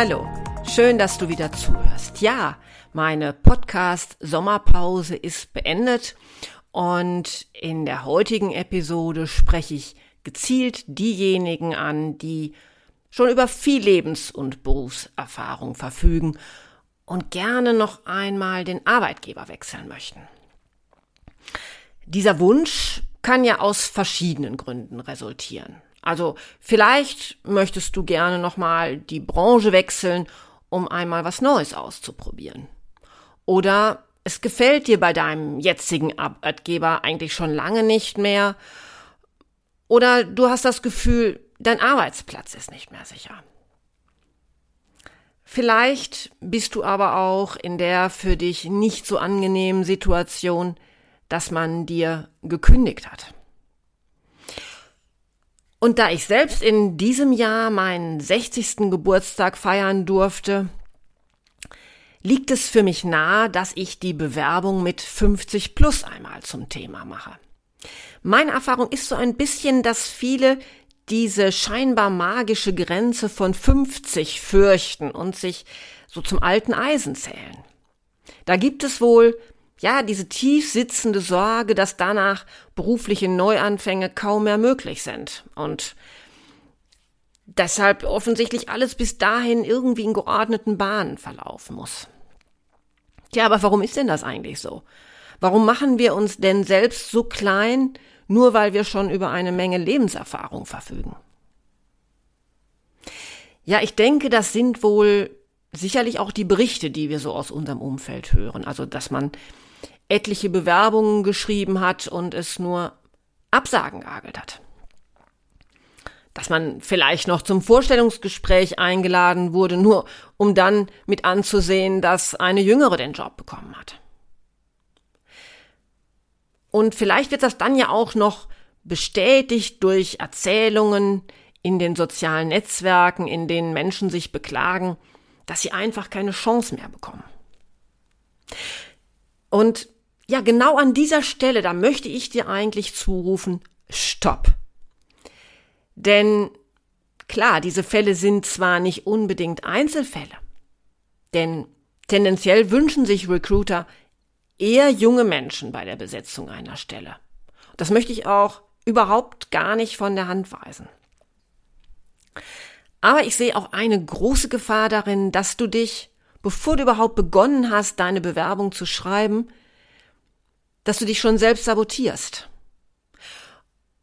Hallo, schön, dass du wieder zuhörst. Ja, meine Podcast Sommerpause ist beendet und in der heutigen Episode spreche ich gezielt diejenigen an, die schon über viel Lebens- und Berufserfahrung verfügen und gerne noch einmal den Arbeitgeber wechseln möchten. Dieser Wunsch kann ja aus verschiedenen Gründen resultieren. Also vielleicht möchtest du gerne nochmal die Branche wechseln, um einmal was Neues auszuprobieren. Oder es gefällt dir bei deinem jetzigen Arbeitgeber eigentlich schon lange nicht mehr. Oder du hast das Gefühl, dein Arbeitsplatz ist nicht mehr sicher. Vielleicht bist du aber auch in der für dich nicht so angenehmen Situation, dass man dir gekündigt hat. Und da ich selbst in diesem Jahr meinen 60. Geburtstag feiern durfte, liegt es für mich nahe, dass ich die Bewerbung mit 50 plus einmal zum Thema mache. Meine Erfahrung ist so ein bisschen, dass viele diese scheinbar magische Grenze von 50 fürchten und sich so zum alten Eisen zählen. Da gibt es wohl ja, diese tief sitzende Sorge, dass danach berufliche Neuanfänge kaum mehr möglich sind und deshalb offensichtlich alles bis dahin irgendwie in geordneten Bahnen verlaufen muss. Tja, aber warum ist denn das eigentlich so? Warum machen wir uns denn selbst so klein, nur weil wir schon über eine Menge Lebenserfahrung verfügen? Ja, ich denke, das sind wohl sicherlich auch die Berichte, die wir so aus unserem Umfeld hören. Also, dass man etliche Bewerbungen geschrieben hat und es nur Absagen geagelt hat. Dass man vielleicht noch zum Vorstellungsgespräch eingeladen wurde, nur um dann mit anzusehen, dass eine Jüngere den Job bekommen hat. Und vielleicht wird das dann ja auch noch bestätigt durch Erzählungen in den sozialen Netzwerken, in denen Menschen sich beklagen, dass sie einfach keine Chance mehr bekommen. Und ja, genau an dieser Stelle, da möchte ich dir eigentlich zurufen, stopp. Denn klar, diese Fälle sind zwar nicht unbedingt Einzelfälle, denn tendenziell wünschen sich Recruiter eher junge Menschen bei der Besetzung einer Stelle. Das möchte ich auch überhaupt gar nicht von der Hand weisen. Aber ich sehe auch eine große Gefahr darin, dass du dich, bevor du überhaupt begonnen hast, deine Bewerbung zu schreiben, dass du dich schon selbst sabotierst.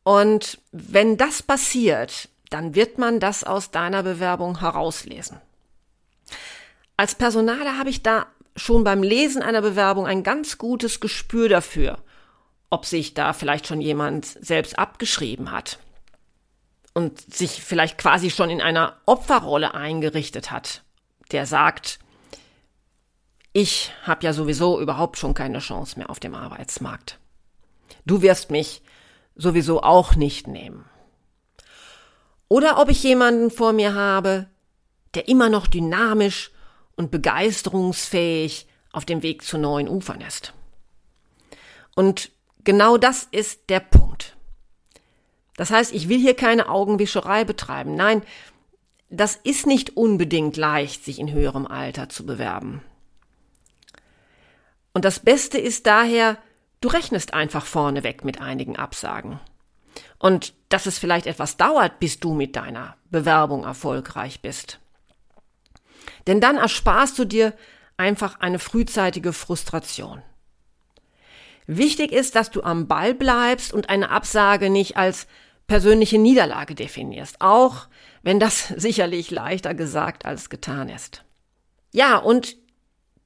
Und wenn das passiert, dann wird man das aus deiner Bewerbung herauslesen. Als Personaler habe ich da schon beim Lesen einer Bewerbung ein ganz gutes Gespür dafür, ob sich da vielleicht schon jemand selbst abgeschrieben hat und sich vielleicht quasi schon in einer Opferrolle eingerichtet hat, der sagt, ich habe ja sowieso überhaupt schon keine Chance mehr auf dem Arbeitsmarkt. Du wirst mich sowieso auch nicht nehmen. Oder ob ich jemanden vor mir habe, der immer noch dynamisch und begeisterungsfähig auf dem Weg zu neuen Ufern ist. Und genau das ist der Punkt. Das heißt, ich will hier keine Augenwischerei betreiben. Nein, das ist nicht unbedingt leicht, sich in höherem Alter zu bewerben. Und das Beste ist daher, du rechnest einfach vorneweg mit einigen Absagen. Und dass es vielleicht etwas dauert, bis du mit deiner Bewerbung erfolgreich bist. Denn dann ersparst du dir einfach eine frühzeitige Frustration. Wichtig ist, dass du am Ball bleibst und eine Absage nicht als persönliche Niederlage definierst, auch wenn das sicherlich leichter gesagt als getan ist. Ja, und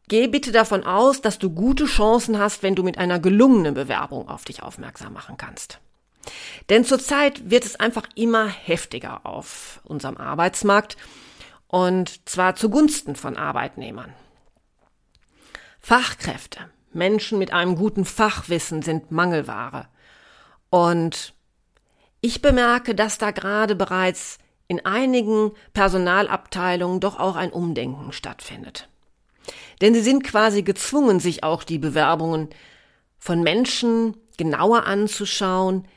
Geh bitte davon aus, dass du gute Chancen hast, wenn du mit einer gelungenen Bewerbung auf dich aufmerksam machen kannst. Denn zurzeit wird es einfach immer heftiger auf unserem Arbeitsmarkt und zwar zugunsten von Arbeitnehmern. Fachkräfte, Menschen mit einem guten Fachwissen sind Mangelware. Und ich bemerke, dass da gerade bereits in einigen Personalabteilungen doch auch ein Umdenken stattfindet. Denn sie sind quasi gezwungen, sich auch die Bewerbungen von Menschen genauer anzuschauen,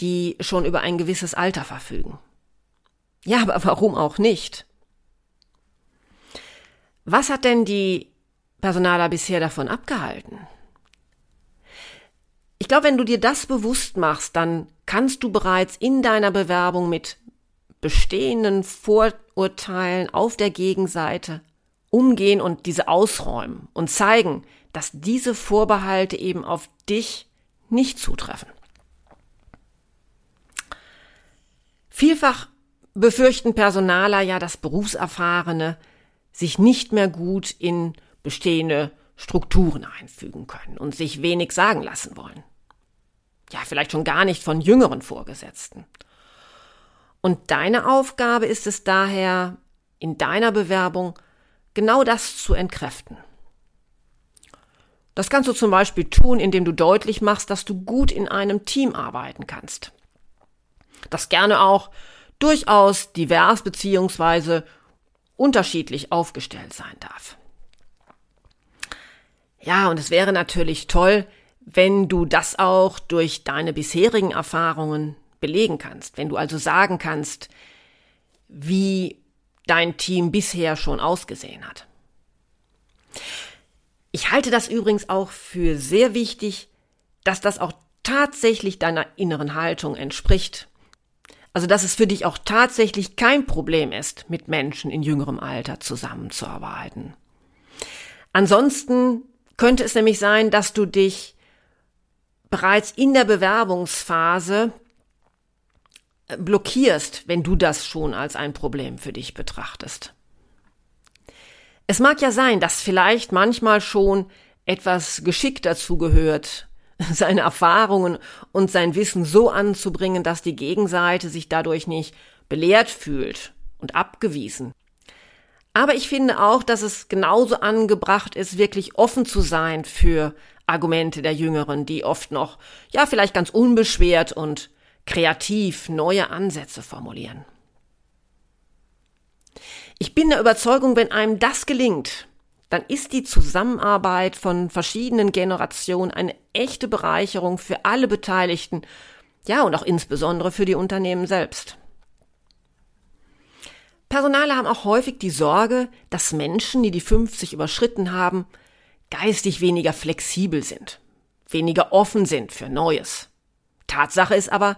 die schon über ein gewisses Alter verfügen. Ja, aber warum auch nicht? Was hat denn die Personaler bisher davon abgehalten? Ich glaube, wenn du dir das bewusst machst, dann kannst du bereits in deiner Bewerbung mit bestehenden Vorurteilen auf der Gegenseite umgehen und diese ausräumen und zeigen, dass diese Vorbehalte eben auf dich nicht zutreffen. Vielfach befürchten Personaler ja, dass Berufserfahrene sich nicht mehr gut in bestehende Strukturen einfügen können und sich wenig sagen lassen wollen. Ja, vielleicht schon gar nicht von jüngeren Vorgesetzten. Und deine Aufgabe ist es daher, in deiner Bewerbung genau das zu entkräften. Das kannst du zum Beispiel tun, indem du deutlich machst, dass du gut in einem Team arbeiten kannst. Das gerne auch durchaus divers beziehungsweise unterschiedlich aufgestellt sein darf. Ja, und es wäre natürlich toll, wenn du das auch durch deine bisherigen Erfahrungen belegen kannst, wenn du also sagen kannst, wie dein Team bisher schon ausgesehen hat. Ich halte das übrigens auch für sehr wichtig, dass das auch tatsächlich deiner inneren Haltung entspricht. Also, dass es für dich auch tatsächlich kein Problem ist, mit Menschen in jüngerem Alter zusammenzuarbeiten. Ansonsten könnte es nämlich sein, dass du dich bereits in der Bewerbungsphase blockierst, wenn du das schon als ein Problem für dich betrachtest. Es mag ja sein, dass vielleicht manchmal schon etwas Geschick dazu gehört, seine Erfahrungen und sein Wissen so anzubringen, dass die Gegenseite sich dadurch nicht belehrt fühlt und abgewiesen. Aber ich finde auch, dass es genauso angebracht ist, wirklich offen zu sein für Argumente der Jüngeren, die oft noch, ja, vielleicht ganz unbeschwert und kreativ neue Ansätze formulieren. Ich bin der Überzeugung, wenn einem das gelingt, dann ist die Zusammenarbeit von verschiedenen Generationen eine echte Bereicherung für alle Beteiligten, ja und auch insbesondere für die Unternehmen selbst. Personale haben auch häufig die Sorge, dass Menschen, die die 50 überschritten haben, geistig weniger flexibel sind, weniger offen sind für Neues. Tatsache ist aber,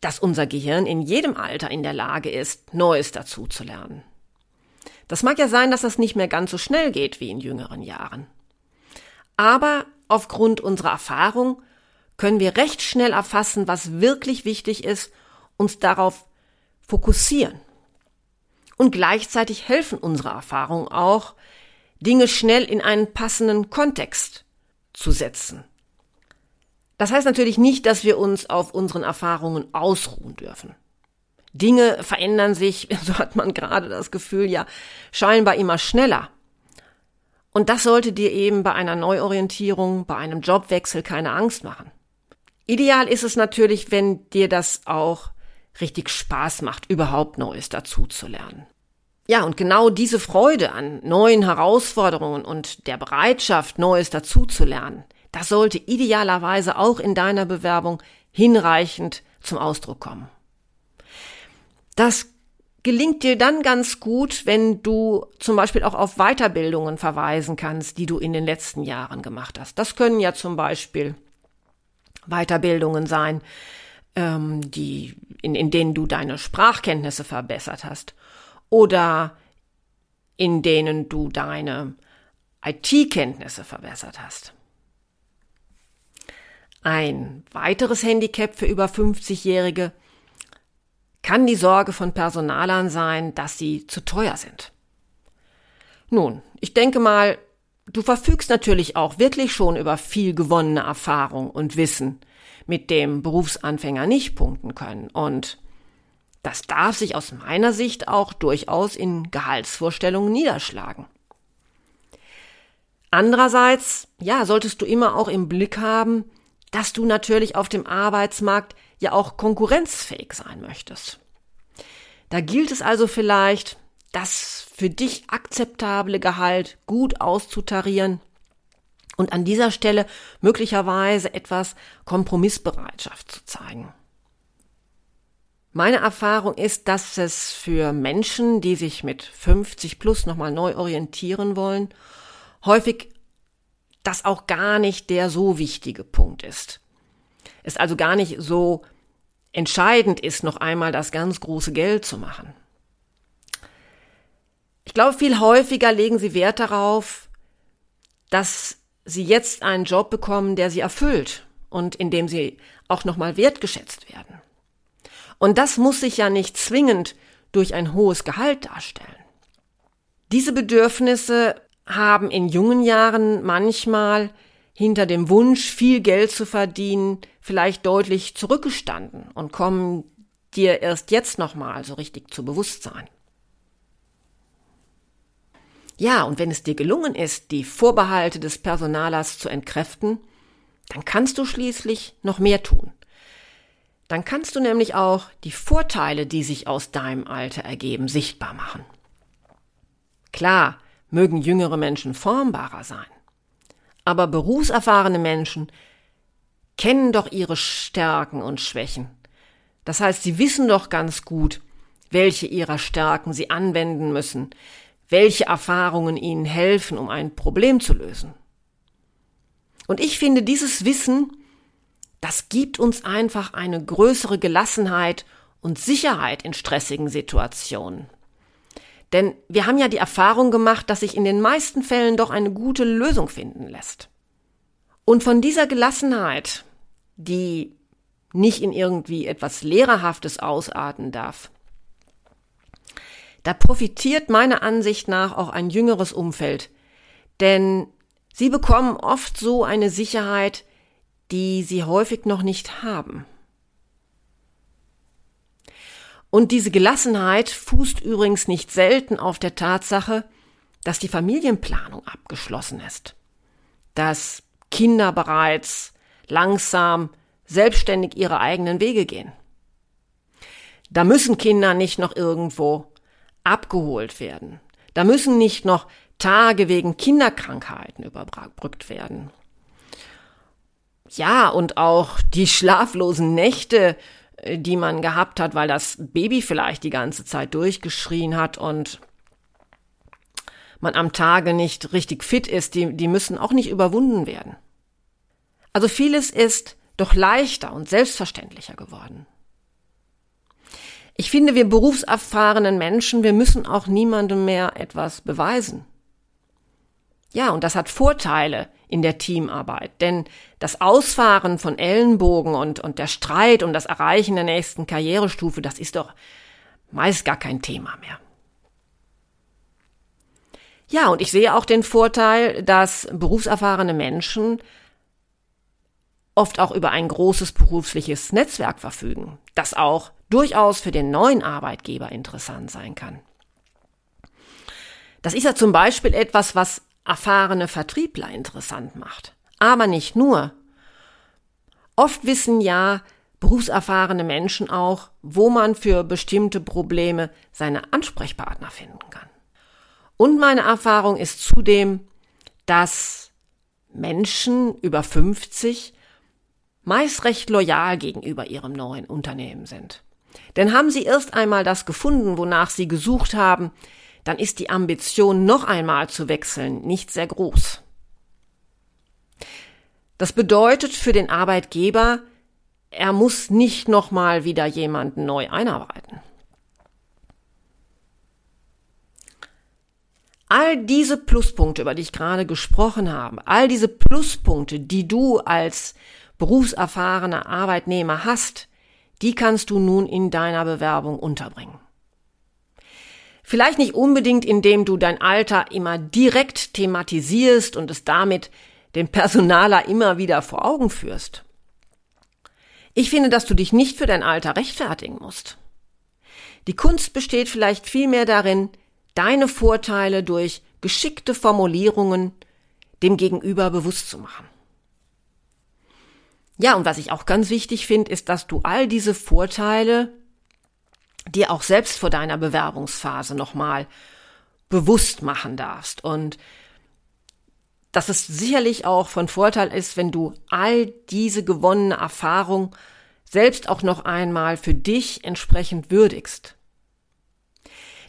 dass unser Gehirn in jedem Alter in der Lage ist, Neues dazu zu lernen. Das mag ja sein, dass das nicht mehr ganz so schnell geht wie in jüngeren Jahren. Aber aufgrund unserer Erfahrung können wir recht schnell erfassen, was wirklich wichtig ist, uns darauf fokussieren. Und gleichzeitig helfen unsere Erfahrungen auch, Dinge schnell in einen passenden Kontext zu setzen das heißt natürlich nicht, dass wir uns auf unseren Erfahrungen ausruhen dürfen. Dinge verändern sich, so hat man gerade das Gefühl, ja, scheinbar immer schneller. Und das sollte dir eben bei einer Neuorientierung, bei einem Jobwechsel keine Angst machen. Ideal ist es natürlich, wenn dir das auch richtig Spaß macht, überhaupt Neues dazu zu lernen. Ja, und genau diese Freude an neuen Herausforderungen und der Bereitschaft, Neues dazu zu lernen, das sollte idealerweise auch in deiner Bewerbung hinreichend zum Ausdruck kommen. Das gelingt dir dann ganz gut, wenn du zum Beispiel auch auf Weiterbildungen verweisen kannst, die du in den letzten Jahren gemacht hast. Das können ja zum Beispiel Weiterbildungen sein, ähm, die, in, in denen du deine Sprachkenntnisse verbessert hast oder in denen du deine IT-Kenntnisse verbessert hast. Ein weiteres Handicap für über 50-Jährige kann die Sorge von Personalern sein, dass sie zu teuer sind. Nun, ich denke mal, du verfügst natürlich auch wirklich schon über viel gewonnene Erfahrung und Wissen, mit dem Berufsanfänger nicht punkten können. Und das darf sich aus meiner Sicht auch durchaus in Gehaltsvorstellungen niederschlagen. Andererseits, ja, solltest du immer auch im Blick haben, dass du natürlich auf dem Arbeitsmarkt ja auch konkurrenzfähig sein möchtest. Da gilt es also vielleicht, das für dich akzeptable Gehalt gut auszutarieren und an dieser Stelle möglicherweise etwas Kompromissbereitschaft zu zeigen. Meine Erfahrung ist, dass es für Menschen, die sich mit 50 plus nochmal neu orientieren wollen, häufig das auch gar nicht der so wichtige Punkt ist. Es also gar nicht so entscheidend ist, noch einmal das ganz große Geld zu machen. Ich glaube, viel häufiger legen sie Wert darauf, dass sie jetzt einen Job bekommen, der sie erfüllt und in dem sie auch nochmal wertgeschätzt werden. Und das muss sich ja nicht zwingend durch ein hohes Gehalt darstellen. Diese Bedürfnisse haben in jungen Jahren manchmal hinter dem Wunsch, viel Geld zu verdienen, vielleicht deutlich zurückgestanden und kommen dir erst jetzt nochmal so richtig zu Bewusstsein. Ja, und wenn es dir gelungen ist, die Vorbehalte des Personalers zu entkräften, dann kannst du schließlich noch mehr tun. Dann kannst du nämlich auch die Vorteile, die sich aus deinem Alter ergeben, sichtbar machen. Klar, mögen jüngere Menschen formbarer sein. Aber berufserfahrene Menschen kennen doch ihre Stärken und Schwächen. Das heißt, sie wissen doch ganz gut, welche ihrer Stärken sie anwenden müssen, welche Erfahrungen ihnen helfen, um ein Problem zu lösen. Und ich finde, dieses Wissen, das gibt uns einfach eine größere Gelassenheit und Sicherheit in stressigen Situationen. Denn wir haben ja die Erfahrung gemacht, dass sich in den meisten Fällen doch eine gute Lösung finden lässt. Und von dieser Gelassenheit, die nicht in irgendwie etwas Lehrerhaftes ausarten darf, da profitiert meiner Ansicht nach auch ein jüngeres Umfeld. Denn sie bekommen oft so eine Sicherheit, die sie häufig noch nicht haben. Und diese Gelassenheit fußt übrigens nicht selten auf der Tatsache, dass die Familienplanung abgeschlossen ist, dass Kinder bereits langsam selbstständig ihre eigenen Wege gehen. Da müssen Kinder nicht noch irgendwo abgeholt werden. Da müssen nicht noch Tage wegen Kinderkrankheiten überbrückt werden. Ja, und auch die schlaflosen Nächte die man gehabt hat, weil das Baby vielleicht die ganze Zeit durchgeschrien hat und man am Tage nicht richtig fit ist, die, die müssen auch nicht überwunden werden. Also vieles ist doch leichter und selbstverständlicher geworden. Ich finde, wir berufserfahrenen Menschen, wir müssen auch niemandem mehr etwas beweisen. Ja, und das hat Vorteile in der Teamarbeit, denn das Ausfahren von Ellenbogen und, und der Streit um das Erreichen der nächsten Karrierestufe, das ist doch meist gar kein Thema mehr. Ja, und ich sehe auch den Vorteil, dass berufserfahrene Menschen oft auch über ein großes berufliches Netzwerk verfügen, das auch durchaus für den neuen Arbeitgeber interessant sein kann. Das ist ja zum Beispiel etwas, was erfahrene Vertriebler interessant macht. Aber nicht nur. Oft wissen ja berufserfahrene Menschen auch, wo man für bestimmte Probleme seine Ansprechpartner finden kann. Und meine Erfahrung ist zudem, dass Menschen über 50 meist recht loyal gegenüber ihrem neuen Unternehmen sind. Denn haben sie erst einmal das gefunden, wonach sie gesucht haben, dann ist die Ambition, noch einmal zu wechseln, nicht sehr groß. Das bedeutet für den Arbeitgeber, er muss nicht nochmal wieder jemanden neu einarbeiten. All diese Pluspunkte, über die ich gerade gesprochen habe, all diese Pluspunkte, die du als berufserfahrener Arbeitnehmer hast, die kannst du nun in deiner Bewerbung unterbringen. Vielleicht nicht unbedingt, indem du dein Alter immer direkt thematisierst und es damit dem Personaler immer wieder vor Augen führst. Ich finde, dass du dich nicht für dein Alter rechtfertigen musst. Die Kunst besteht vielleicht vielmehr darin, deine Vorteile durch geschickte Formulierungen dem Gegenüber bewusst zu machen. Ja, und was ich auch ganz wichtig finde, ist, dass du all diese Vorteile dir auch selbst vor deiner Bewerbungsphase nochmal bewusst machen darfst und dass es sicherlich auch von Vorteil ist, wenn du all diese gewonnene Erfahrung selbst auch noch einmal für dich entsprechend würdigst.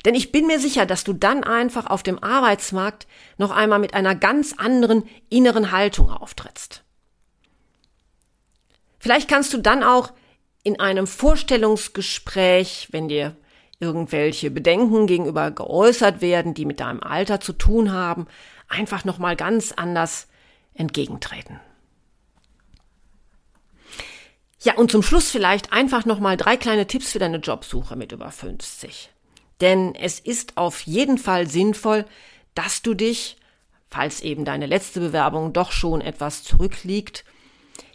Denn ich bin mir sicher, dass du dann einfach auf dem Arbeitsmarkt noch einmal mit einer ganz anderen inneren Haltung auftrittst. Vielleicht kannst du dann auch in einem Vorstellungsgespräch, wenn dir irgendwelche Bedenken gegenüber geäußert werden, die mit deinem Alter zu tun haben, einfach noch mal ganz anders entgegentreten. Ja, und zum Schluss vielleicht einfach noch mal drei kleine Tipps für deine Jobsuche mit über 50. Denn es ist auf jeden Fall sinnvoll, dass du dich, falls eben deine letzte Bewerbung doch schon etwas zurückliegt,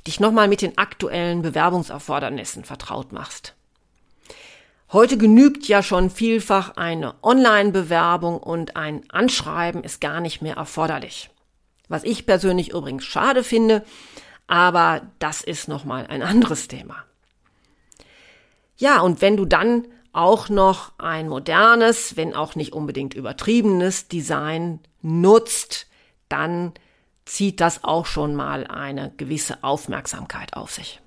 dich nochmal mit den aktuellen Bewerbungserfordernissen vertraut machst. Heute genügt ja schon vielfach eine Online-Bewerbung und ein Anschreiben ist gar nicht mehr erforderlich. Was ich persönlich übrigens schade finde, aber das ist nochmal ein anderes Thema. Ja, und wenn du dann auch noch ein modernes, wenn auch nicht unbedingt übertriebenes Design nutzt, dann zieht das auch schon mal eine gewisse Aufmerksamkeit auf sich.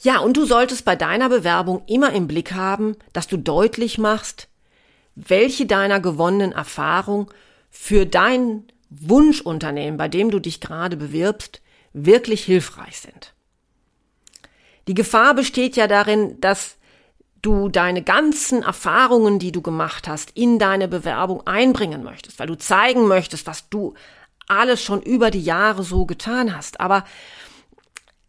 Ja, und du solltest bei deiner Bewerbung immer im Blick haben, dass du deutlich machst, welche deiner gewonnenen Erfahrung für dein Wunschunternehmen, bei dem du dich gerade bewirbst, wirklich hilfreich sind. Die Gefahr besteht ja darin, dass du deine ganzen Erfahrungen, die du gemacht hast, in deine Bewerbung einbringen möchtest, weil du zeigen möchtest, was du alles schon über die Jahre so getan hast. Aber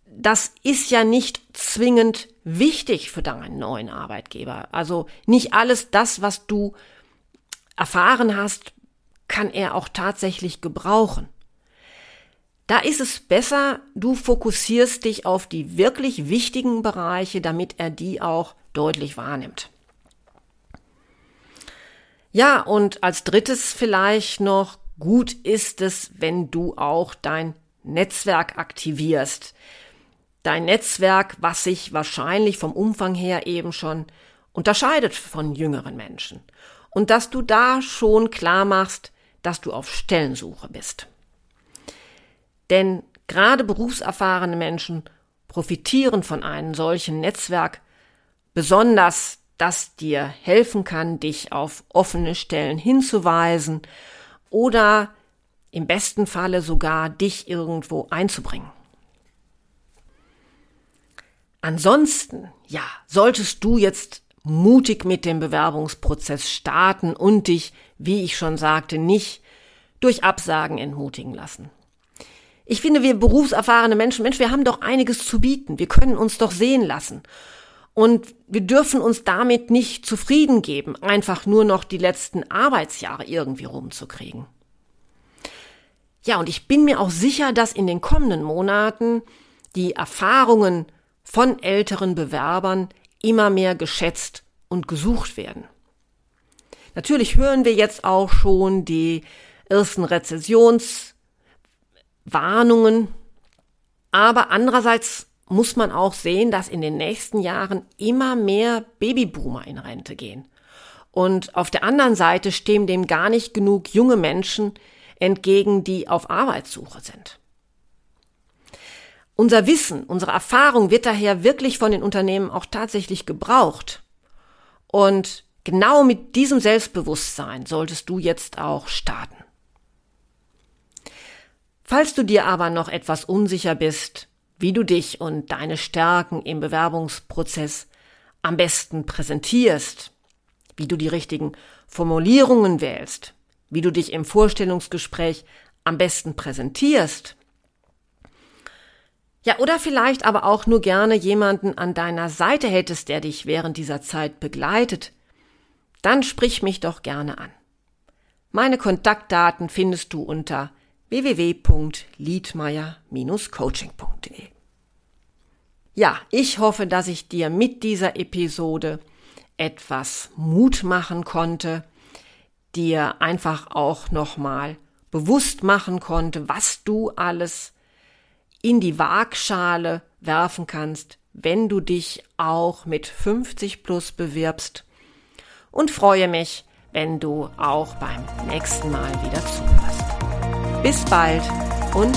das ist ja nicht zwingend wichtig für deinen neuen Arbeitgeber. Also nicht alles das, was du erfahren hast, kann er auch tatsächlich gebrauchen. Da ist es besser, du fokussierst dich auf die wirklich wichtigen Bereiche, damit er die auch deutlich wahrnimmt. Ja, und als drittes vielleicht noch, gut ist es, wenn du auch dein Netzwerk aktivierst. Dein Netzwerk, was sich wahrscheinlich vom Umfang her eben schon unterscheidet von jüngeren Menschen. Und dass du da schon klar machst, dass du auf Stellensuche bist. Denn gerade berufserfahrene Menschen profitieren von einem solchen Netzwerk besonders, das dir helfen kann, dich auf offene Stellen hinzuweisen oder im besten Falle sogar dich irgendwo einzubringen. Ansonsten, ja, solltest du jetzt mutig mit dem Bewerbungsprozess starten und dich, wie ich schon sagte, nicht durch Absagen entmutigen lassen. Ich finde, wir berufserfahrene Menschen, Mensch, wir haben doch einiges zu bieten. Wir können uns doch sehen lassen. Und wir dürfen uns damit nicht zufrieden geben, einfach nur noch die letzten Arbeitsjahre irgendwie rumzukriegen. Ja, und ich bin mir auch sicher, dass in den kommenden Monaten die Erfahrungen von älteren Bewerbern immer mehr geschätzt und gesucht werden. Natürlich hören wir jetzt auch schon die ersten Rezessions Warnungen. Aber andererseits muss man auch sehen, dass in den nächsten Jahren immer mehr Babyboomer in Rente gehen. Und auf der anderen Seite stehen dem gar nicht genug junge Menschen entgegen, die auf Arbeitssuche sind. Unser Wissen, unsere Erfahrung wird daher wirklich von den Unternehmen auch tatsächlich gebraucht. Und genau mit diesem Selbstbewusstsein solltest du jetzt auch starten. Falls du dir aber noch etwas unsicher bist, wie du dich und deine Stärken im Bewerbungsprozess am besten präsentierst, wie du die richtigen Formulierungen wählst, wie du dich im Vorstellungsgespräch am besten präsentierst, ja, oder vielleicht aber auch nur gerne jemanden an deiner Seite hättest, der dich während dieser Zeit begleitet, dann sprich mich doch gerne an. Meine Kontaktdaten findest du unter www.liedmeier-coaching.de. Ja, ich hoffe, dass ich dir mit dieser Episode etwas Mut machen konnte, dir einfach auch nochmal bewusst machen konnte, was du alles in die Waagschale werfen kannst, wenn du dich auch mit 50 plus bewirbst und freue mich, wenn du auch beim nächsten Mal wieder zuhörst. Bis bald und